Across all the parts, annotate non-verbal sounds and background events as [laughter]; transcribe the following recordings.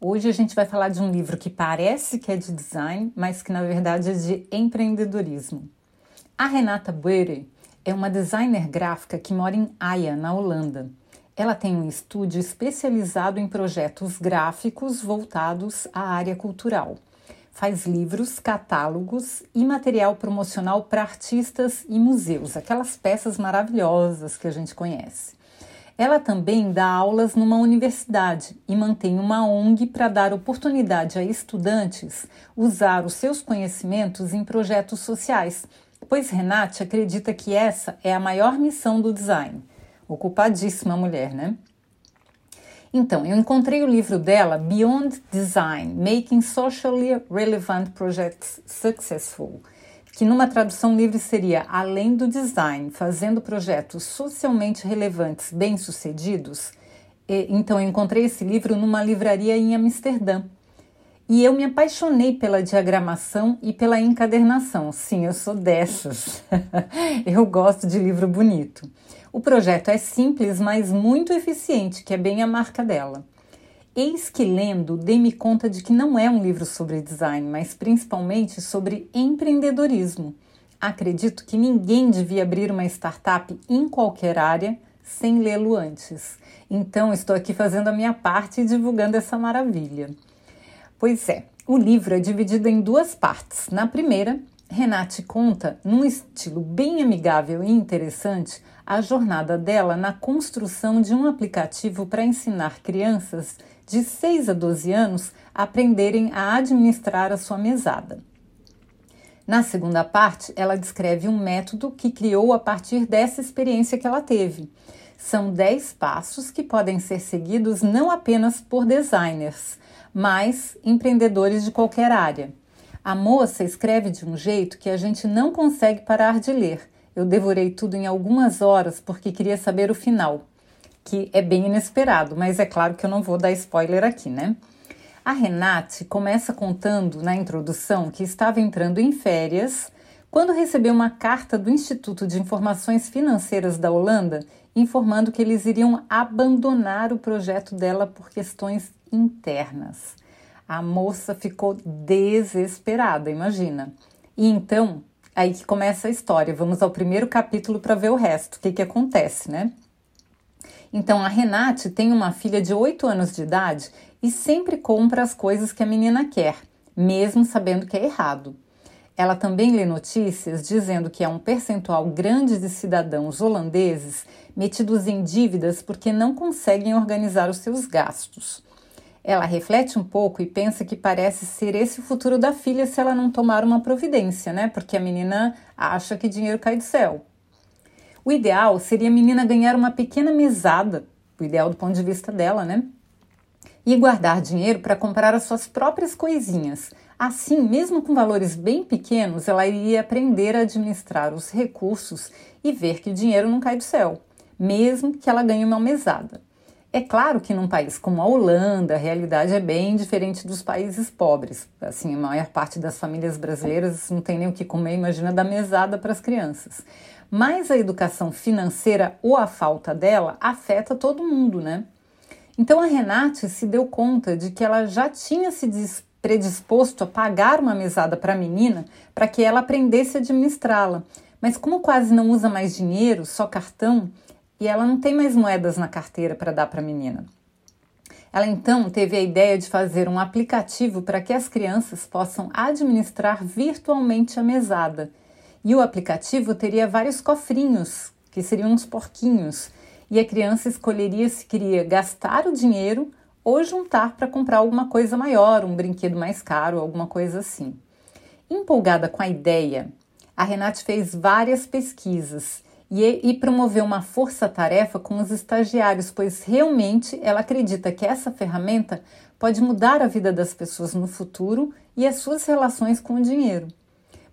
Hoje a gente vai falar de um livro que parece que é de design, mas que na verdade é de empreendedorismo. A Renata Buere é uma designer gráfica que mora em Haia, na Holanda. Ela tem um estúdio especializado em projetos gráficos voltados à área cultural. Faz livros, catálogos e material promocional para artistas e museus, aquelas peças maravilhosas que a gente conhece. Ela também dá aulas numa universidade e mantém uma ONG para dar oportunidade a estudantes usar os seus conhecimentos em projetos sociais, pois Renate acredita que essa é a maior missão do design. Ocupadíssima mulher, né? Então, eu encontrei o livro dela, Beyond Design: Making Socially Relevant Projects Successful que numa tradução livre seria além do design, fazendo projetos socialmente relevantes bem-sucedidos. Então eu encontrei esse livro numa livraria em Amsterdã. E eu me apaixonei pela diagramação e pela encadernação. Sim, eu sou dessas. [laughs] eu gosto de livro bonito. O projeto é simples, mas muito eficiente, que é bem a marca dela. Eis que lendo, dei-me conta de que não é um livro sobre design, mas principalmente sobre empreendedorismo. Acredito que ninguém devia abrir uma startup em qualquer área sem lê-lo antes. Então, estou aqui fazendo a minha parte e divulgando essa maravilha. Pois é, o livro é dividido em duas partes. Na primeira, Renate conta, num estilo bem amigável e interessante, a jornada dela na construção de um aplicativo para ensinar crianças de 6 a 12 anos aprenderem a administrar a sua mesada. Na segunda parte, ela descreve um método que criou a partir dessa experiência que ela teve. São 10 passos que podem ser seguidos não apenas por designers, mas empreendedores de qualquer área. A moça escreve de um jeito que a gente não consegue parar de ler. Eu devorei tudo em algumas horas porque queria saber o final que é bem inesperado, mas é claro que eu não vou dar spoiler aqui, né? A Renate começa contando na introdução que estava entrando em férias quando recebeu uma carta do Instituto de Informações Financeiras da Holanda informando que eles iriam abandonar o projeto dela por questões internas. A moça ficou desesperada, imagina. E então, aí que começa a história. Vamos ao primeiro capítulo para ver o resto, o que, que acontece, né? Então a Renate tem uma filha de 8 anos de idade e sempre compra as coisas que a menina quer, mesmo sabendo que é errado. Ela também lê notícias dizendo que há um percentual grande de cidadãos holandeses metidos em dívidas porque não conseguem organizar os seus gastos. Ela reflete um pouco e pensa que parece ser esse o futuro da filha se ela não tomar uma providência, né? Porque a menina acha que dinheiro cai do céu. O ideal seria a menina ganhar uma pequena mesada, o ideal do ponto de vista dela, né? E guardar dinheiro para comprar as suas próprias coisinhas. Assim, mesmo com valores bem pequenos, ela iria aprender a administrar os recursos e ver que o dinheiro não cai do céu, mesmo que ela ganhe uma mesada. É claro que num país como a Holanda, a realidade é bem diferente dos países pobres. Assim, a maior parte das famílias brasileiras não tem nem o que comer, imagina dar mesada para as crianças. Mas a educação financeira ou a falta dela afeta todo mundo, né? Então a Renate se deu conta de que ela já tinha se predisposto a pagar uma mesada para a menina para que ela aprendesse a administrá-la. Mas como quase não usa mais dinheiro, só cartão, e ela não tem mais moedas na carteira para dar para a menina. Ela então teve a ideia de fazer um aplicativo para que as crianças possam administrar virtualmente a mesada e o aplicativo teria vários cofrinhos, que seriam uns porquinhos, e a criança escolheria se queria gastar o dinheiro ou juntar para comprar alguma coisa maior, um brinquedo mais caro, alguma coisa assim. Empolgada com a ideia, a Renate fez várias pesquisas e, e promoveu uma força-tarefa com os estagiários, pois realmente ela acredita que essa ferramenta pode mudar a vida das pessoas no futuro e as suas relações com o dinheiro.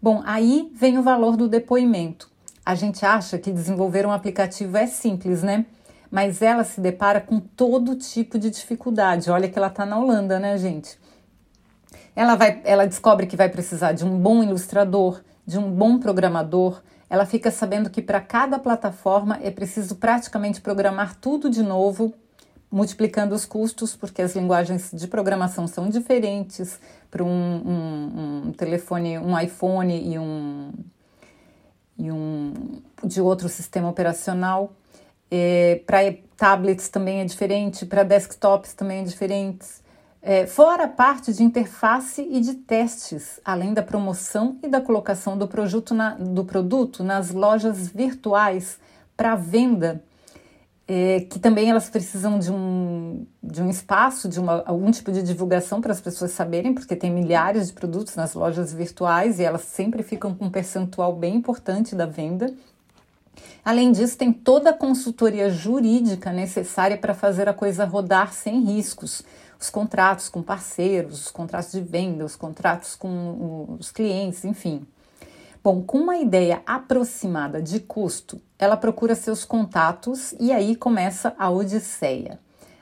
Bom, aí vem o valor do depoimento. A gente acha que desenvolver um aplicativo é simples, né? Mas ela se depara com todo tipo de dificuldade. Olha que ela está na Holanda, né, gente? Ela, vai, ela descobre que vai precisar de um bom ilustrador, de um bom programador. Ela fica sabendo que para cada plataforma é preciso praticamente programar tudo de novo, multiplicando os custos, porque as linguagens de programação são diferentes para um, um, um, telefone, um iPhone e um, e um de outro sistema operacional. É, para tablets também é diferente, para desktops também é diferente. É, fora a parte de interface e de testes, além da promoção e da colocação do produto, na, do produto nas lojas virtuais para venda, é, que também elas precisam de um, de um espaço, de uma, algum tipo de divulgação para as pessoas saberem, porque tem milhares de produtos nas lojas virtuais e elas sempre ficam com um percentual bem importante da venda. Além disso, tem toda a consultoria jurídica necessária para fazer a coisa rodar sem riscos os contratos com parceiros, os contratos de venda, os contratos com os clientes, enfim. Bom, com uma ideia aproximada de custo, ela procura seus contatos e aí começa a odisseia.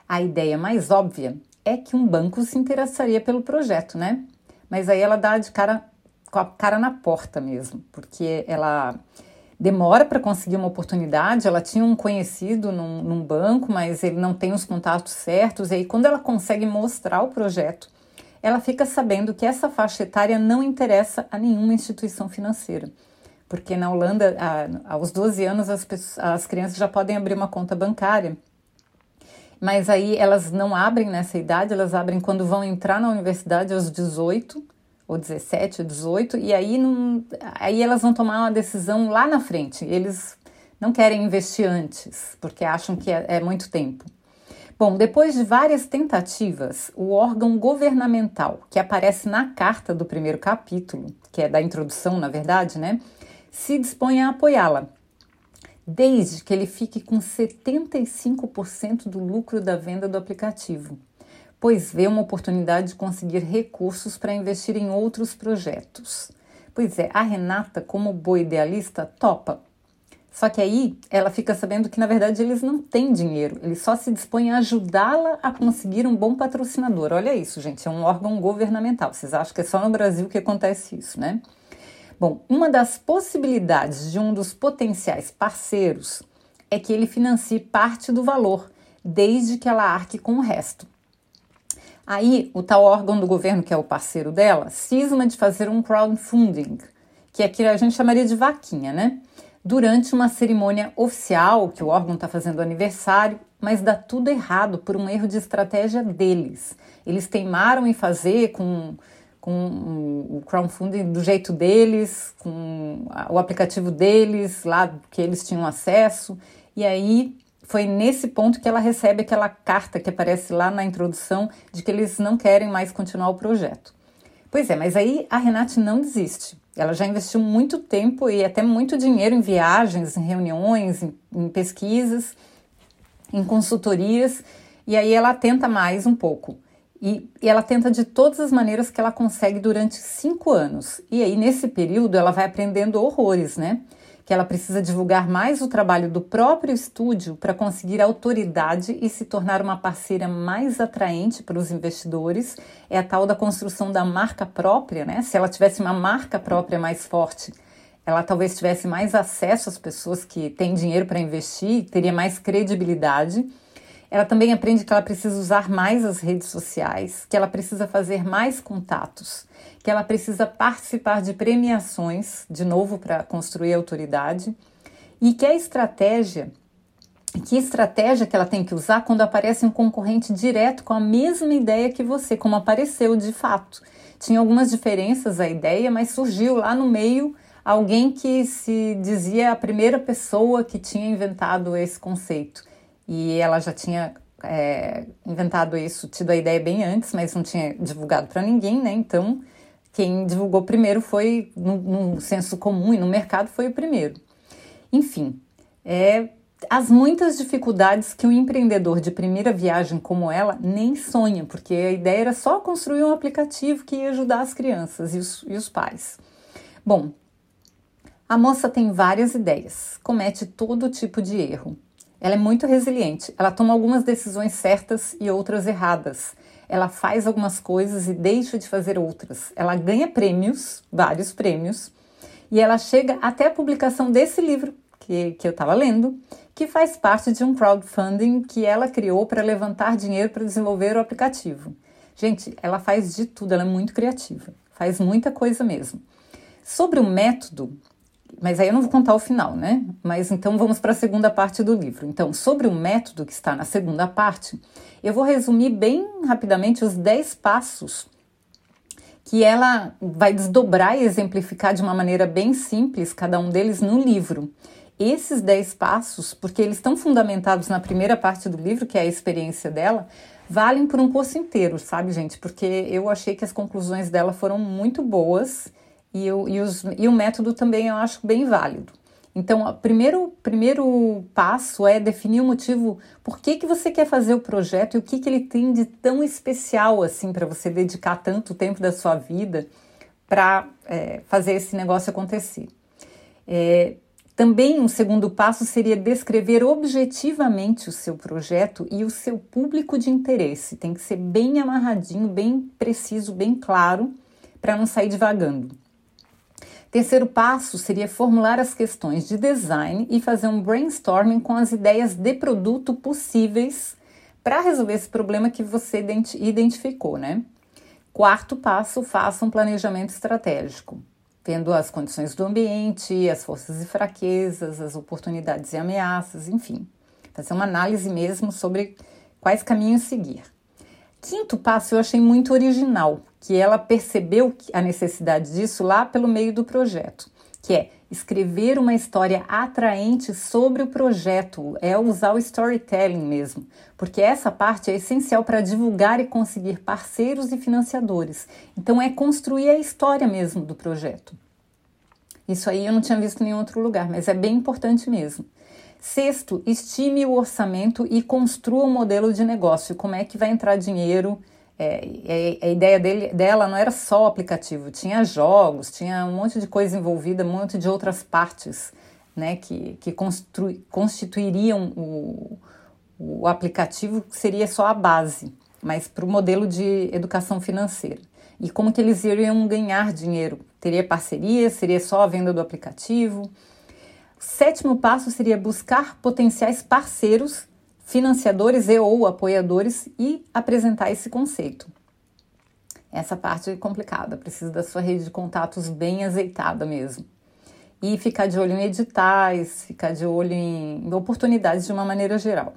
A ideia mais óbvia é que um banco se interessaria pelo projeto, né? Mas aí ela dá de cara com a cara na porta mesmo, porque ela demora para conseguir uma oportunidade. Ela tinha um conhecido num, num, banco, mas ele não tem os contatos certos. E aí, quando ela consegue mostrar o projeto, ela fica sabendo que essa faixa etária não interessa a nenhuma instituição financeira. Porque na Holanda, a, aos 12 anos, as, pessoas, as crianças já podem abrir uma conta bancária. Mas aí elas não abrem nessa idade, elas abrem quando vão entrar na universidade aos 18 ou 17 ou 18, e aí, não, aí elas vão tomar uma decisão lá na frente. Eles não querem investir antes, porque acham que é, é muito tempo. Bom, depois de várias tentativas, o órgão governamental, que aparece na carta do primeiro capítulo, que é da introdução, na verdade, né, se dispõe a apoiá-la, desde que ele fique com 75% do lucro da venda do aplicativo pois vê uma oportunidade de conseguir recursos para investir em outros projetos. Pois é, a Renata, como boa idealista, topa. Só que aí ela fica sabendo que na verdade eles não têm dinheiro, eles só se dispõem a ajudá-la a conseguir um bom patrocinador. Olha isso, gente, é um órgão governamental. Vocês acham que é só no Brasil que acontece isso, né? Bom, uma das possibilidades de um dos potenciais parceiros é que ele financie parte do valor, desde que ela arque com o resto. Aí, o tal órgão do governo, que é o parceiro dela, cisma de fazer um crowdfunding, que aqui é a gente chamaria de vaquinha, né? Durante uma cerimônia oficial, que o órgão está fazendo aniversário, mas dá tudo errado por um erro de estratégia deles. Eles teimaram em fazer com, com o crowdfunding do jeito deles, com o aplicativo deles, lá que eles tinham acesso, e aí foi nesse ponto que ela recebe aquela carta que aparece lá na introdução de que eles não querem mais continuar o projeto. Pois é, mas aí a Renate não desiste. Ela já investiu muito tempo e até muito dinheiro em viagens, em reuniões, em, em pesquisas, em consultorias, e aí ela tenta mais um pouco. E, e, ela tenta de todas as maneiras que ela consegue durante cinco anos. E aí, nesse período, ela vai aprendendo horrores, né? Que ela precisa divulgar mais o trabalho do próprio estúdio para conseguir autoridade e se tornar uma parceira mais atraente para os investidores. É a tal da construção da marca própria, né? Se ela tivesse uma marca própria mais forte, ela talvez tivesse mais acesso às pessoas que têm dinheiro para investir, teria mais credibilidade. Ela também aprende que ela precisa usar mais as redes sociais, que ela precisa fazer mais contatos que ela precisa participar de premiações, de novo para construir autoridade, e que a estratégia, que estratégia que ela tem que usar quando aparece um concorrente direto com a mesma ideia que você, como apareceu de fato. Tinha algumas diferenças a ideia, mas surgiu lá no meio alguém que se dizia a primeira pessoa que tinha inventado esse conceito. E ela já tinha é, inventado isso, tido a ideia bem antes, mas não tinha divulgado para ninguém, né? Então quem divulgou primeiro foi, no, senso comum e no mercado, foi o primeiro. Enfim, é, as muitas dificuldades que um empreendedor de primeira viagem como ela nem sonha, porque a ideia era só construir um aplicativo que ia ajudar as crianças e os, e os pais. Bom, a moça tem várias ideias, comete todo tipo de erro. Ela é muito resiliente, ela toma algumas decisões certas e outras erradas. Ela faz algumas coisas e deixa de fazer outras. Ela ganha prêmios, vários prêmios, e ela chega até a publicação desse livro que, que eu estava lendo, que faz parte de um crowdfunding que ela criou para levantar dinheiro para desenvolver o aplicativo. Gente, ela faz de tudo, ela é muito criativa, faz muita coisa mesmo. Sobre o método, mas aí eu não vou contar o final, né? Mas então vamos para a segunda parte do livro. Então, sobre o método que está na segunda parte, eu vou resumir bem rapidamente os 10 passos que ela vai desdobrar e exemplificar de uma maneira bem simples, cada um deles no livro. Esses 10 passos, porque eles estão fundamentados na primeira parte do livro, que é a experiência dela, valem por um curso inteiro, sabe, gente? Porque eu achei que as conclusões dela foram muito boas e, eu, e, os, e o método também eu acho bem válido. Então, o primeiro, primeiro passo é definir o motivo, por que, que você quer fazer o projeto e o que, que ele tem de tão especial assim para você dedicar tanto tempo da sua vida para é, fazer esse negócio acontecer. É, também um segundo passo seria descrever objetivamente o seu projeto e o seu público de interesse. Tem que ser bem amarradinho, bem preciso, bem claro, para não sair divagando. Terceiro passo seria formular as questões de design e fazer um brainstorming com as ideias de produto possíveis para resolver esse problema que você identificou, né? Quarto passo, faça um planejamento estratégico, vendo as condições do ambiente, as forças e fraquezas, as oportunidades e ameaças, enfim. Fazer uma análise mesmo sobre quais caminhos seguir. Quinto passo eu achei muito original, que ela percebeu a necessidade disso lá pelo meio do projeto, que é escrever uma história atraente sobre o projeto, é usar o storytelling mesmo, porque essa parte é essencial para divulgar e conseguir parceiros e financiadores. Então é construir a história mesmo do projeto. Isso aí eu não tinha visto em nenhum outro lugar, mas é bem importante mesmo. Sexto, estime o orçamento e construa um modelo de negócio. Como é que vai entrar dinheiro? É, a ideia dele, dela não era só o aplicativo, tinha jogos, tinha um monte de coisa envolvida, um monte de outras partes né, que, que constituiriam o, o aplicativo, que seria só a base, mas para o modelo de educação financeira. E como que eles iriam ganhar dinheiro? Teria parceria? Seria só a venda do aplicativo? Sétimo passo seria buscar potenciais parceiros financiadores e ou apoiadores e apresentar esse conceito. Essa parte é complicada, precisa da sua rede de contatos bem azeitada mesmo. E ficar de olho em editais, ficar de olho em oportunidades de uma maneira geral.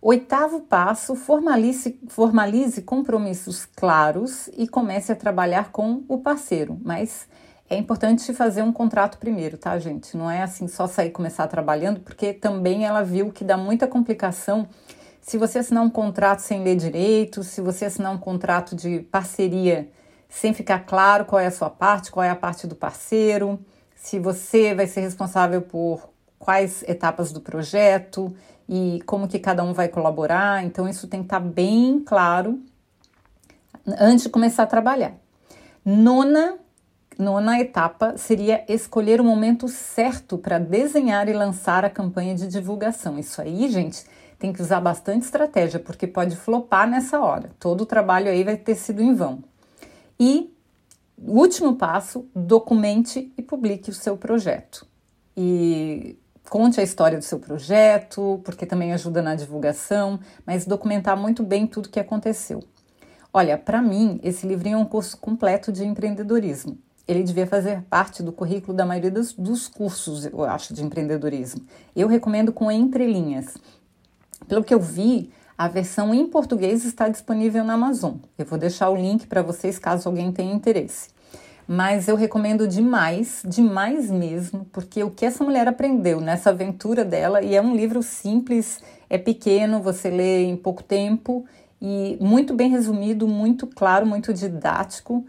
Oitavo passo, formalize, formalize compromissos claros e comece a trabalhar com o parceiro, mas é importante fazer um contrato primeiro, tá, gente? Não é assim só sair e começar trabalhando, porque também ela viu que dá muita complicação se você assinar um contrato sem ler direito, se você assinar um contrato de parceria sem ficar claro qual é a sua parte, qual é a parte do parceiro, se você vai ser responsável por quais etapas do projeto e como que cada um vai colaborar. Então isso tem que estar bem claro antes de começar a trabalhar. Nona Nona etapa seria escolher o momento certo para desenhar e lançar a campanha de divulgação. Isso aí, gente, tem que usar bastante estratégia, porque pode flopar nessa hora. Todo o trabalho aí vai ter sido em vão. E último passo, documente e publique o seu projeto. E conte a história do seu projeto, porque também ajuda na divulgação, mas documentar muito bem tudo o que aconteceu. Olha, para mim, esse livrinho é um curso completo de empreendedorismo ele devia fazer parte do currículo da maioria dos, dos cursos, eu acho, de empreendedorismo. Eu recomendo com entrelinhas. Pelo que eu vi, a versão em português está disponível na Amazon. Eu vou deixar o link para vocês caso alguém tenha interesse. Mas eu recomendo demais, demais mesmo, porque o que essa mulher aprendeu nessa aventura dela, e é um livro simples, é pequeno, você lê em pouco tempo e muito bem resumido, muito claro, muito didático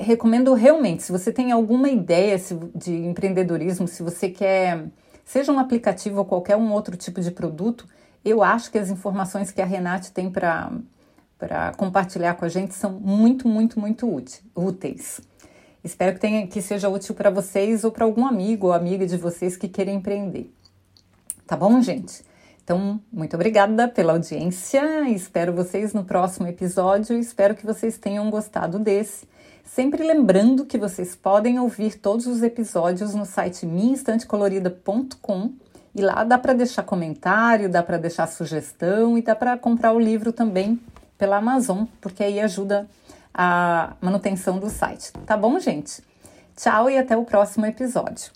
recomendo realmente, se você tem alguma ideia de empreendedorismo, se você quer, seja um aplicativo ou qualquer um outro tipo de produto, eu acho que as informações que a Renate tem para compartilhar com a gente são muito, muito, muito úteis. Espero que, tenha, que seja útil para vocês ou para algum amigo ou amiga de vocês que queiram empreender. Tá bom, gente? Então, muito obrigada pela audiência. Espero vocês no próximo episódio. Espero que vocês tenham gostado desse. Sempre lembrando que vocês podem ouvir todos os episódios no site minhainstantecolorida.com e lá dá para deixar comentário, dá para deixar sugestão e dá para comprar o livro também pela Amazon, porque aí ajuda a manutenção do site. Tá bom, gente? Tchau e até o próximo episódio.